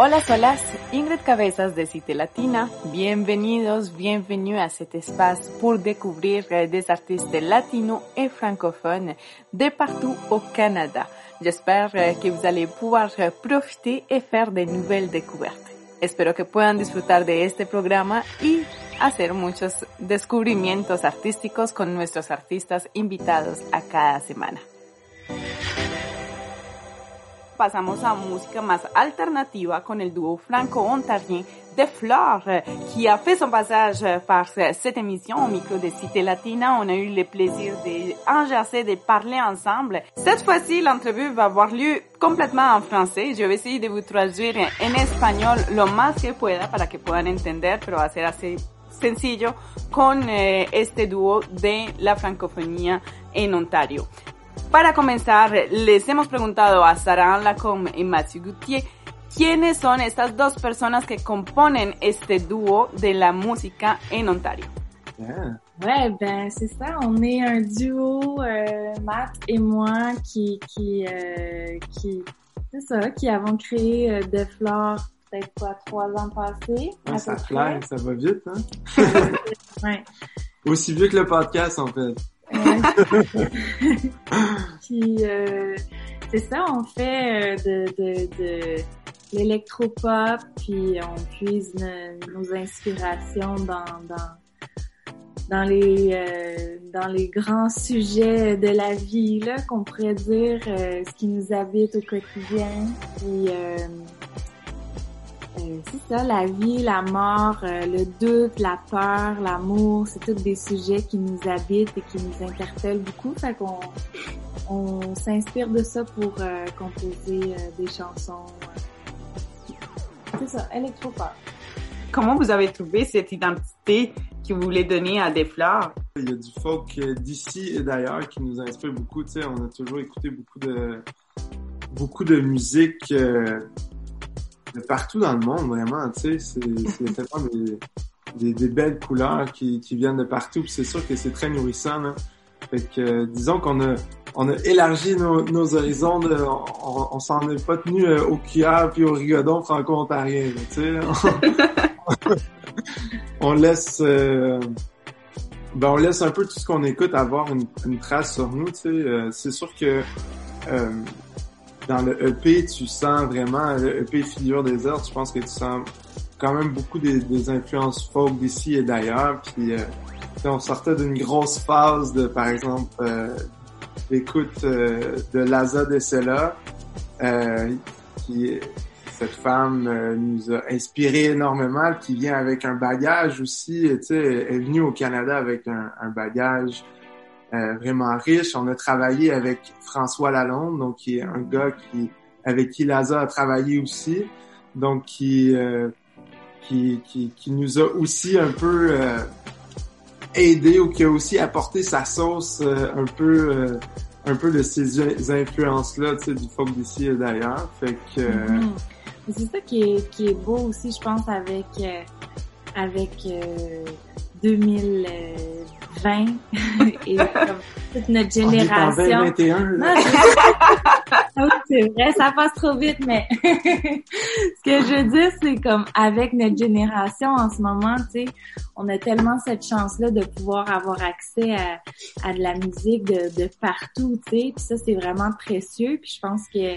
Hola, solas, Ingrid Cabezas de Cité Latina. Bienvenidos, bienvenue à cet espace pour découvrir des artistes latinos et francophones de partout au Canada. J'espère que vous allez pouvoir profiter et faire de nouvelles découvertes. Espero que puedan disfrutar de este programa y hacer muchos descubrimientos artísticos con nuestros artistas invitados a cada semana. Pasamos a música más alternativa con el dúo franco-ontarien de Flore, qui a fait son passage par cette émission au micro de Cité Latina. On a eu le plaisir d'engercer, de parler ensemble. Cette fois-ci, l'entrevue va avoir lieu complètement en français. Je vais essayer de vous traduire en espagnol lo más que pueda para que puedan entender, pero va a así sencillo con eh, este dúo de la francofonía en Ontario. Para comenzar, les hemos preguntado a Sarah Lacombe y Mathieu Goutier quiénes son estas dos personas que componen este dúo de la música en Ontario. Yeah. Ouais, ben c'est ça. On est un duo, euh, Matt et moi, qui qui euh, qui c'est ça, qui avons créé euh, fleurs peut-être quoi trois ans passés. Ouais, ça peu fly, ça va vite, hein? Ouais. Aussi vieux que le podcast, en fait. Puis euh, c'est ça, on fait euh, de, de, de l'électropop, puis on puise no- nos inspirations dans dans dans les euh, dans les grands sujets de la vie là qu'on pourrait dire euh, ce qui nous habite au quotidien. Euh, euh, c'est ça, la vie, la mort, euh, le doute, la peur, l'amour, c'est tous des sujets qui nous habitent et qui nous interpellent beaucoup. Fait qu'on on s'inspire de ça pour euh, composer euh, des chansons. C'est ça, électropop. Comment vous avez trouvé cette identité que vous voulez donner à des fleurs? Il y a du folk d'ici et d'ailleurs qui nous inspire beaucoup. Tu sais, on a toujours écouté beaucoup de beaucoup de musique euh, de partout dans le monde, vraiment. Tu sais, c'est tellement des, des, des belles couleurs qui, qui viennent de partout. Puis c'est sûr que c'est très nourrissant. Là. Fait que euh, disons qu'on a on a élargi nos, nos horizons. De, on on s'en est pas tenu euh, au cuillère puis au rigodon franco-ontarien. Tu sais, on, on laisse euh, ben on laisse un peu tout ce qu'on écoute avoir une, une trace sur nous. Tu sais, c'est sûr que dans le EP, tu sens vraiment le EP figure des heures. Je pense que tu sens quand même beaucoup des, influences folk d'ici et d'ailleurs. Puis euh, on sortait d'une grosse phase de, par exemple, euh, d'écoute euh, de Laza de Sella, euh, qui cette femme euh, nous a inspiré énormément, qui vient avec un bagage aussi, tu sais, est venue au Canada avec un, un bagage euh, vraiment riche. On a travaillé avec François Lalonde, donc qui est un gars qui avec qui Laza a travaillé aussi, donc qui euh, qui, qui, qui, nous a aussi un peu euh, aidé ou qui a aussi apporté sa sauce euh, un peu euh, un peu de ces influences-là tu sais, du folk d'ici et d'ailleurs. Fait que. Euh, mm-hmm. C'est ça qui est, qui est beau aussi, je pense, avec avec 2000 20 et comme toute notre génération. C'est vrai, ça passe trop vite, mais ce que je veux dire, c'est comme avec notre génération en ce moment, tu sais, on a tellement cette chance-là de pouvoir avoir accès à, de la musique de, partout, tu sais, puis ça, c'est vraiment précieux, puis je pense que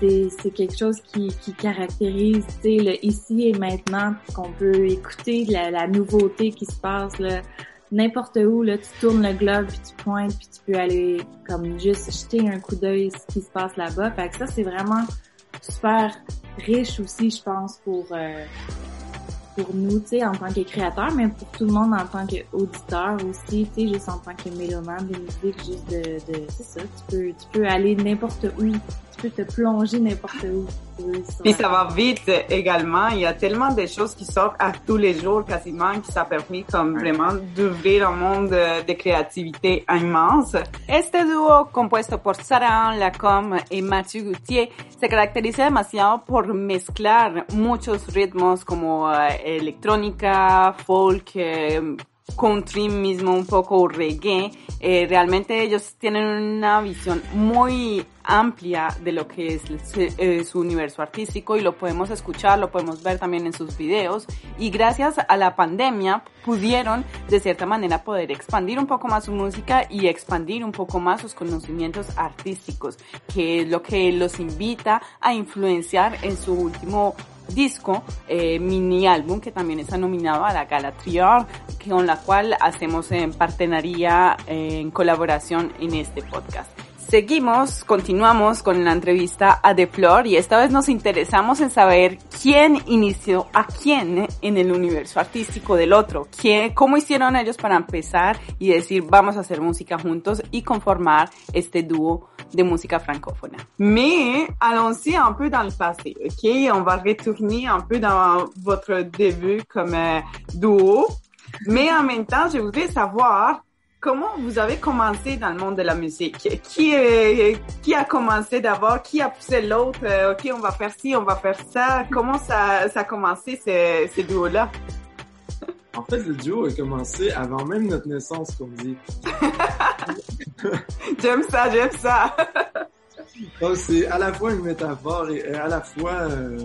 c'est quelque chose qui, qui caractérise le ici et maintenant qu'on peut écouter la, la nouveauté qui se passe là, n'importe où, là, tu tournes le globe, puis tu pointes, puis tu peux aller comme juste jeter un coup d'œil ce qui se passe là-bas. Fait que ça, c'est vraiment super riche aussi, je pense, pour euh, pour nous, tu sais, en tant que créateurs, mais pour tout le monde en tant qu'auditeur aussi, tu sais, juste en tant que mélomane de musique, juste de, de c'est ça, tu peux, tu peux aller n'importe où, peux te plonger n'importe où. Puis ça va vite également. Il y a tellement de choses qui sortent à tous les jours quasiment qui ça permet comme vraiment d'ouvrir un monde de, de creatividad immense. Este dúo compuesto por Sarah Lacombe y Mathieu Gauthier se caracteriza demasiado por mezclar muchos ritmos como eh, electrónica, folk, eh, country mismo, un poco reggae. Eh, realmente ellos tienen una visión muy amplia de lo que es eh, su universo artístico y lo podemos escuchar, lo podemos ver también en sus videos y gracias a la pandemia pudieron de cierta manera poder expandir un poco más su música y expandir un poco más sus conocimientos artísticos, que es lo que los invita a influenciar en su último disco, eh, mini álbum, que también está nominado a la Gala Trior, con la cual hacemos en partenaría, en colaboración en este podcast. Seguimos, continuamos con la entrevista a The Flor y esta vez nos interesamos en saber quién inició a quién en el universo artístico del otro, quién, cómo hicieron ellos para empezar y decir vamos a hacer música juntos y conformar este dúo de música francophone. Mais allons-y un peu dans le passé, ok? On va retourner un peu dans votre début comme euh, duo. Mais en même temps, je voudrais savoir Comment vous avez commencé dans le monde de la musique? Qui, qui a commencé d'abord? Qui a poussé l'autre? Euh, OK, on va faire ci, on va faire ça. Comment ça, ça a commencé, ces, ces duos-là? En fait, le duo a commencé avant même notre naissance, comme dit. j'aime ça, j'aime ça. c'est à la fois une métaphore et à la fois euh,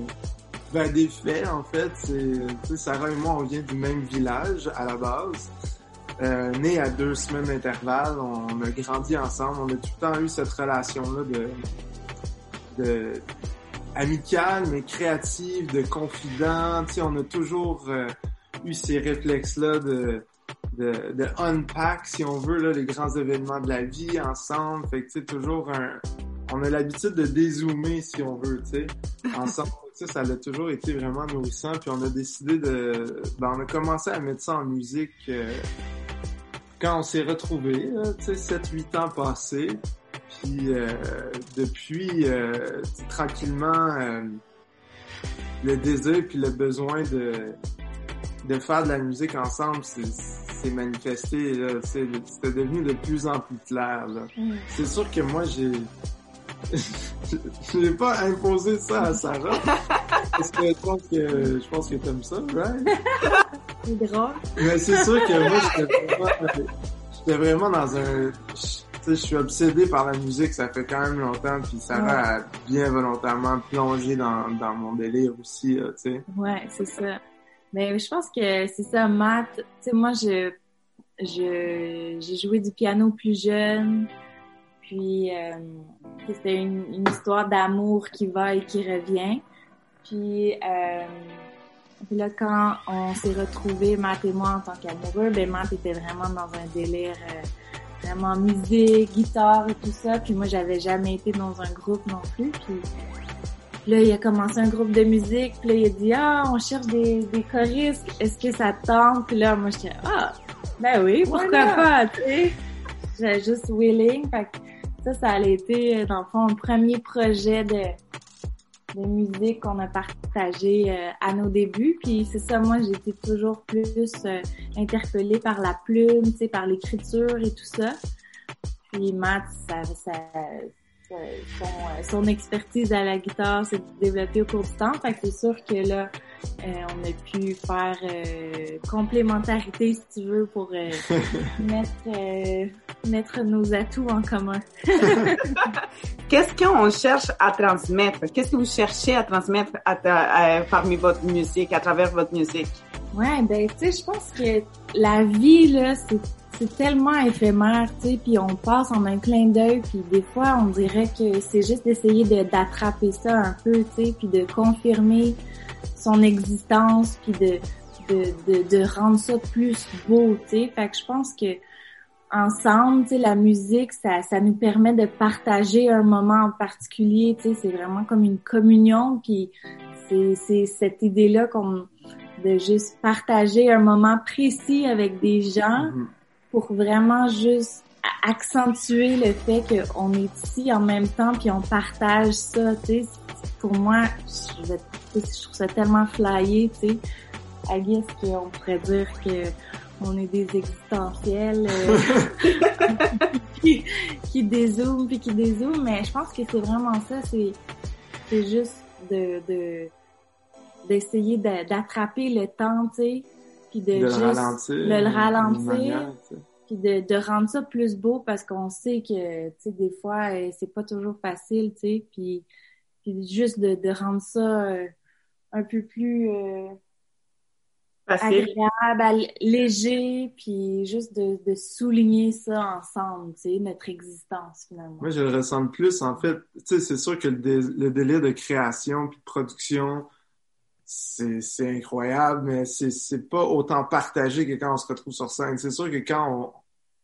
ben, des faits, en fait. C'est, Sarah et moi, on vient du même village à la base. Euh, né à deux semaines d'intervalle, on a grandi ensemble, on a tout le temps eu cette relation-là de, de amicale, mais créative, de confident. Tu on a toujours euh, eu ces réflexes-là de, de, de, unpack, si on veut, là, les grands événements de la vie ensemble. Fait que, tu sais, toujours un... On a l'habitude de dézoomer, si on veut, tu sais, ensemble. ça, ça a toujours été vraiment nourrissant. Puis on a décidé de... Ben, on a commencé à mettre ça en musique... Euh, quand on s'est retrouvés, tu sais, 7-8 ans passés, puis euh, depuis, euh, tranquillement, euh, le désir puis le besoin de, de faire de la musique ensemble s'est manifesté. C'était devenu de plus en plus clair. Mm. C'est sûr que moi, j'ai... je n'ai pas imposé ça à Sarah. Parce que je pense que je pense que t'aimes ça, right? Mais c'est sûr que moi, j'étais vraiment, j'étais vraiment dans un, je suis obsédé par la musique, ça fait quand même longtemps, puis ça va bien volontairement plonger dans, dans mon délire aussi, tu sais. Ouais, c'est ça. Mais je pense que c'est ça, Matt. Tu sais, moi, je, je, j'ai joué du piano plus jeune, puis euh, c'était une, une histoire d'amour qui va et qui revient. Puis euh, puis là, quand on s'est retrouvés, Matt et moi, en tant qu'amoureux, ben Matt était vraiment dans un délire euh, vraiment musique, guitare et tout ça. Puis moi, j'avais jamais été dans un groupe non plus. Puis là, il a commencé un groupe de musique. Puis là, il a dit, ah, on cherche des, des choristes. Est-ce que ça tente? Puis là, moi, j'étais, ah, ben oui, pourquoi pas, tu sais. J'étais juste willing. Fait que ça, ça a été, dans le fond, un premier projet de de musique qu'on a partagé euh, à nos débuts. Puis c'est ça, moi j'étais toujours plus euh, interpellée par la plume, tu sais, par l'écriture et tout ça. Puis Matt, ça, ça, son, euh, son, expertise à la guitare s'est développée au cours du temps. Fait que c'est sûr que là, euh, on a pu faire euh, complémentarité, si tu veux, pour euh, mettre, mettre nos atouts en commun. Qu'est-ce qu'on cherche à transmettre? Qu'est-ce que vous cherchez à transmettre parmi votre musique, à travers votre musique? Ouais, ben, tu sais, je pense que la vie, là, c'est tellement éphémère, tu sais, puis on passe en un clin d'œil, puis des fois on dirait que c'est juste d'essayer d'attraper ça un peu, tu sais, puis de confirmer son existence, puis de, de, de, de, rendre ça plus beau, tu sais. Fait que je pense que ensemble, tu sais, la musique, ça, ça nous permet de partager un moment en particulier, tu sais, c'est vraiment comme une communion, puis c'est cette idée-là qu'on de juste partager un moment précis avec des gens mm-hmm. pour vraiment juste accentuer le fait qu'on est ici en même temps puis on partage ça, tu sais. Pour moi, je, je trouve ça tellement flyé, tu sais. I guess qu'on pourrait dire que on est des existentiels euh, qui, qui dézooment puis qui dézooment, mais je pense que c'est vraiment ça, c'est c'est juste de d'essayer d'attraper le temps, tu sais, puis de, de juste le ralentir. le, le ralentir, puis de, de rendre ça plus beau parce qu'on sait que, tu sais, des fois, euh, c'est pas toujours facile, tu sais, puis, puis juste de, de rendre ça euh, un peu plus euh, Facile. agréable, léger, puis juste de, de souligner ça ensemble, tu sais, notre existence finalement. Moi, je le ressens plus, en fait. Tu sais, c'est sûr que le, dé- le délai de création puis de production, c'est, incroyable, mais c'est, pas autant partagé que quand on se retrouve sur scène. C'est sûr que quand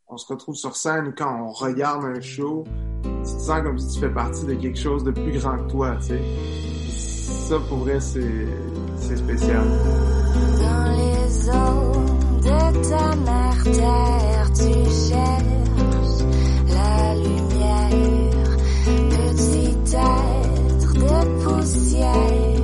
on, on se retrouve sur scène ou quand on regarde un show, tu te sens comme si tu fais partie de quelque chose de plus grand que toi, tu sais. Ça, pour vrai, c'est, c'est spécial. Dans les eaux de ta mère terre, tu cherches la lumière. Petit être de poussière,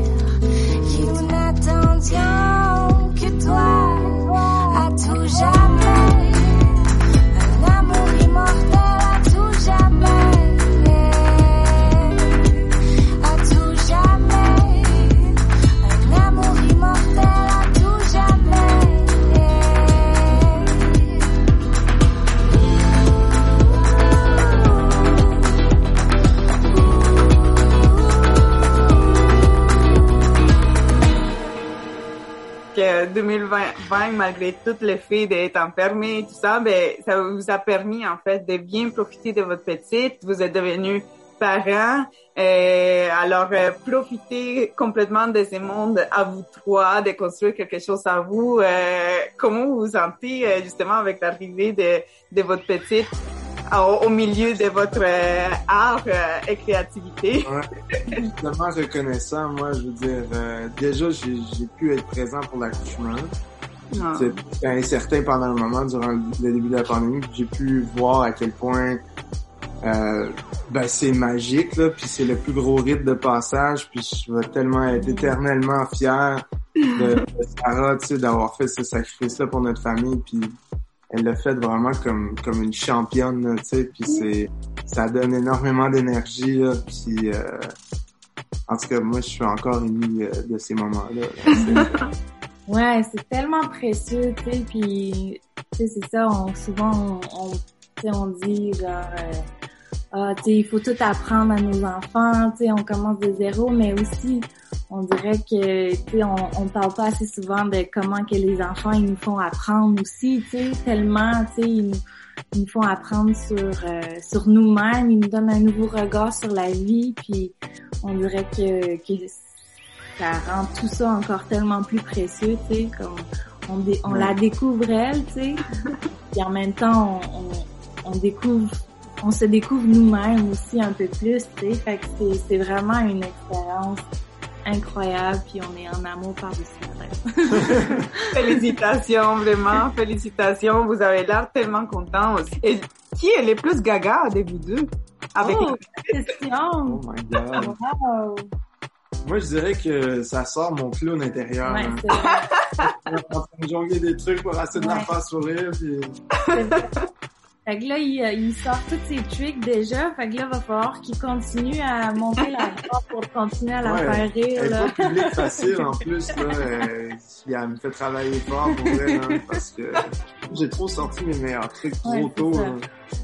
2020, malgré tout le fait d'être enfermé tout ça, ben, ça vous a permis, en fait, de bien profiter de votre petite. Vous êtes devenus parents. Euh, alors, euh, profitez complètement de ce monde à vous trois, de construire quelque chose à vous. Euh, comment vous vous sentez, euh, justement, avec l'arrivée de, votre petite au, milieu de votre euh, art et créativité? tellement reconnaissant, moi, je veux dire, déjà, j'ai pu être présent pour l'accouchement. Ah. C'était incertain pendant le moment, durant le début de la pandémie, puis j'ai pu voir à quel point euh, ben, c'est magique, là, puis c'est le plus gros rite de passage, puis je vais tellement être éternellement fier de, de Sarah, tu sais, d'avoir fait ce sacrifice-là pour notre famille, puis elle l'a fait vraiment comme comme une championne, tu sais, puis c'est ça donne énormément d'énergie, là, puis euh, en tout cas, moi, je suis encore ému euh, de ces moments-là. là. Ouais, c'est tellement précieux, tu sais, puis tu sais, c'est ça, on, souvent on, on, on dit genre, euh, ah, tu sais, il faut tout apprendre à nos enfants, tu sais, on commence de zéro, mais aussi, on dirait que, tu sais, on, on parle pas assez souvent de comment que les enfants, ils nous font apprendre aussi, tu sais, tellement, tu sais, ils nous, ils nous font apprendre sur, euh, sur nous-mêmes, ils nous donnent un nouveau regard sur la vie, puis on dirait que, que ça rend tout ça encore tellement plus précieux, tu sais, comme on, dé- on Ouais. la découvre elle, tu sais, puis en même temps on, on, on découvre, on se découvre nous-mêmes aussi un peu plus, tu sais, fait que c'est, c'est vraiment une expérience incroyable, puis on est en amour par-dessus la tête. Félicitations, vraiment, félicitations. Vous avez l'air tellement content aussi. Et qui est le plus gaga de vous deux? Avec Oh, question! Oh my god. Wow! Moi, je dirais que ça sort mon clown intérieur. Ouais, hein. c'est vrai. En train de jongler des trucs pour essayer de la Ouais. faire sourire. Puis... Fait que là, il, euh, il sort tous ses tricks déjà. Fait que là, va falloir qu'il continue à monter la barre pour continuer à la Ouais. faire rire, Elle là. pas public facile en plus. Là, euh, elle me fait travailler fort pour vrai. hein, parce que j'ai trop sorti mes hein.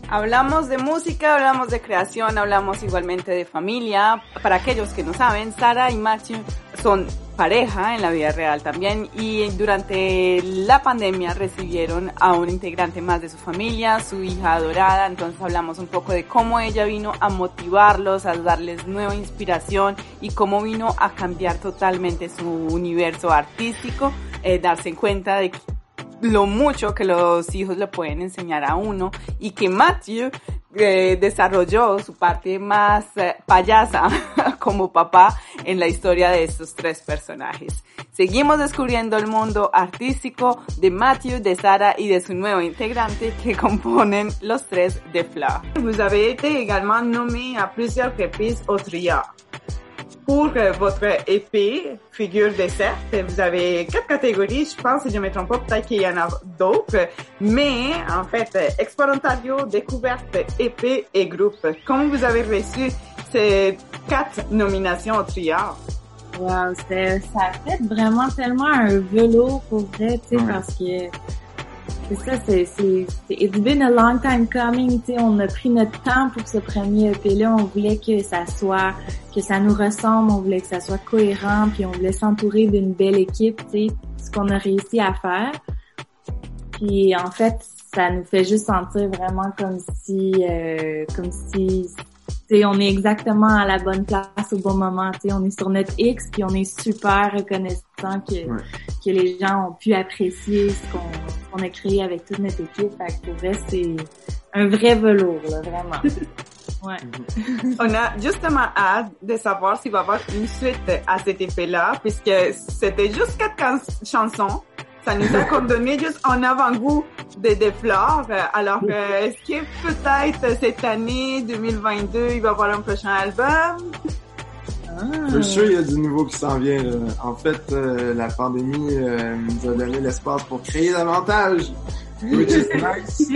Hablamos de música, hablamos de creación, hablamos igualmente de familia. Para aquellos que no saben, Sara y Matthew son pareja en la vida real también y durante la pandemia recibieron a un integrante más de su familia, su hija adorada, entonces hablamos un poco de cómo ella vino a motivarlos, a darles nueva inspiración y cómo vino a cambiar totalmente su universo artístico, eh, darse cuenta de que lo mucho que los hijos le pueden enseñar a uno y que Matthew eh, desarrolló su parte más eh, payasa como papá en la historia de estos tres personajes. Seguimos descubriendo el mundo artístico de Matthew, de Sarah y de su nuevo integrante que componen los tres de au tria pour euh, votre épée, figure dessert, vous avez quatre catégories, je pense, si je ne me trompe pas, peut-être qu'il y en a d'autres, mais en fait, euh, Exponentario, découverte, épée et groupe. Comment vous avez reçu ces quatre nominations au triard? Wow, c'était, ça a fait vraiment tellement un velours pour vrai, tu sais, Ouais. parce que c'est ça, c'est, c'est, c'est, it's been a long time coming, tu sais, on a pris notre temps pour ce premier EP-là, on voulait que ça soit, que ça nous ressemble, on voulait que ça soit cohérent, puis on voulait s'entourer d'une belle équipe, tu sais, ce qu'on a réussi à faire. Puis en fait, ça nous fait juste sentir vraiment comme si, euh, comme si, tu sais, on est exactement à la bonne place au bon moment. Tu sais, on est sur notre X, puis on est super reconnaissant que Ouais. que les gens ont pu apprécier ce qu'on qu'on a créé avec toute notre équipe. Fait que pour vrai, c'est un vrai velours, là, vraiment. Ouais. On a justement hâte de savoir s'il va y avoir une suite à cet effet-là, puisque c'était juste quatre can- chansons. Ça nous a comme donné juste un avant-goût de, de fleurs. Alors, euh, est-ce que peut-être cette année 2022, il va y avoir un prochain album? Ah. C'est sûr, il y a du nouveau qui s'en vient. là. En fait, euh, la pandémie euh, nous a donné l'espace pour créer davantage, which is nice.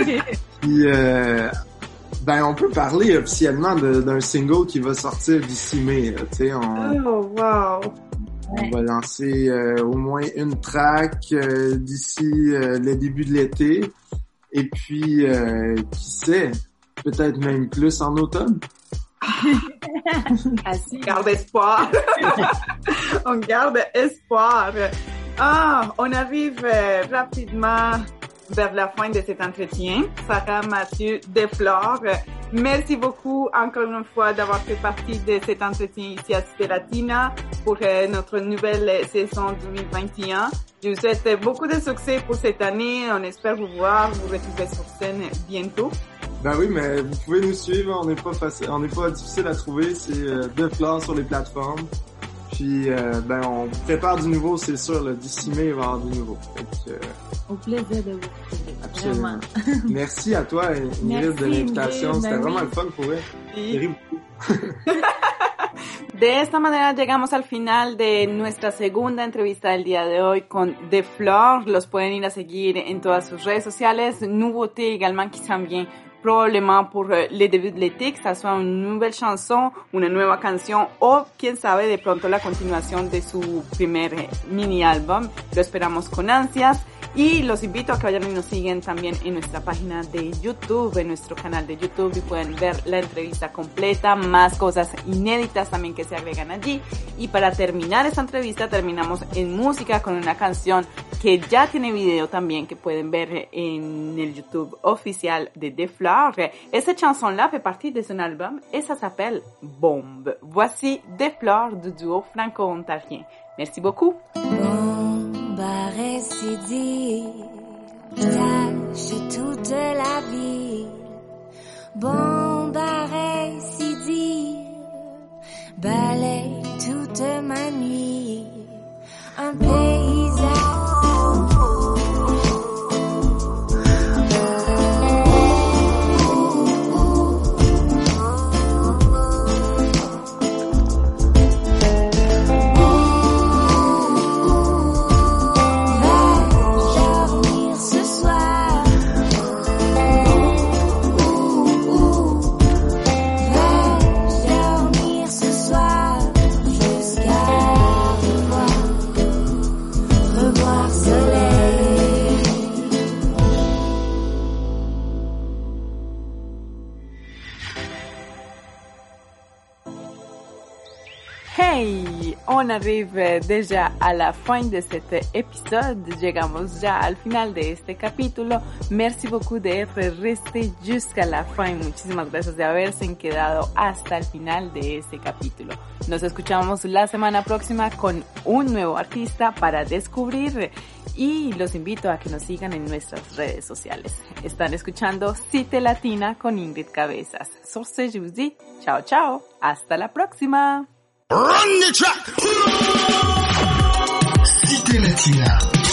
Puis, euh, ben, on peut parler officiellement d'un single qui va sortir d'ici mai. là. Tu sais, on, Oh, wow! on va lancer euh, au moins une track d'ici le début de l'été. Et puis, euh, qui sait, peut-être même plus en automne. On garde espoir. on garde espoir. Ah, on arrive euh, rapidement vers la fin de cet entretien. Sarah Mathieu Desflores, merci beaucoup encore une fois d'avoir fait partie de cet entretien ici à Cité Latina pour euh, notre nouvelle saison 2021. Je vous souhaite beaucoup de succès pour cette année. On espère vous voir, vous retrouver sur scène bientôt. Ben oui, mais vous pouvez nous suivre, on n'est pas facile, on n'est pas difficile à trouver, c'est euh, De Fleurs sur les plateformes. Puis euh, ben on prépare du nouveau, c'est sûr, là, d'ici mai il va y avoir du nouveau. Que, euh, Au plaisir de vous retrouver. Absolument. Vraiment. merci à toi Ingrid de l'invitation, c'était ben vraiment oui. le fun pour elle. Beaucoup. De esta manera llegamos al final de nuestra segunda entrevista del día de hoy con The Flor. Los pueden ir a seguir en todas sus redes sociales. Nouveauté également qui s'en vient probablement pour euh, le début de l'été, que ça soit une nouvelle chanson, una nueva canción o quién sabe de pronto la continuación de su primer eh, mini álbum. Lo esperamos con ansias. Y los invito a que vayan y nos siguen también en nuestra página de YouTube, en nuestro canal de YouTube y pueden ver la entrevista completa, más cosas inéditas también que se agregan allí. Y para terminar esta entrevista terminamos en música con una canción que ya tiene video también que pueden ver en el YouTube oficial de The Fleur. Esta chanson-là fait partie de son album et ça s'appelle Bombe. Voici The Fleur du duo franco-ontarien. Merci beaucoup. À récidive, cache toute la. Bombe à récidive, balaye toute ma nuit. Arrive déjà à la fin de cet épisode. Llegamos ya al final de este capítulo. Merci beaucoup d'être resté jusqu'à la fin. Muchísimas gracias de haberse quedado hasta el final de este capítulo. Nos escuchamos la semana próxima con un nuevo artista para descubrir y los invito a que nos sigan en nuestras redes sociales. Están escuchando Cite Latina con Ingrid Cabezas. Vous dis ciao ciao. Hasta la próxima. Run the track! Cité Latina.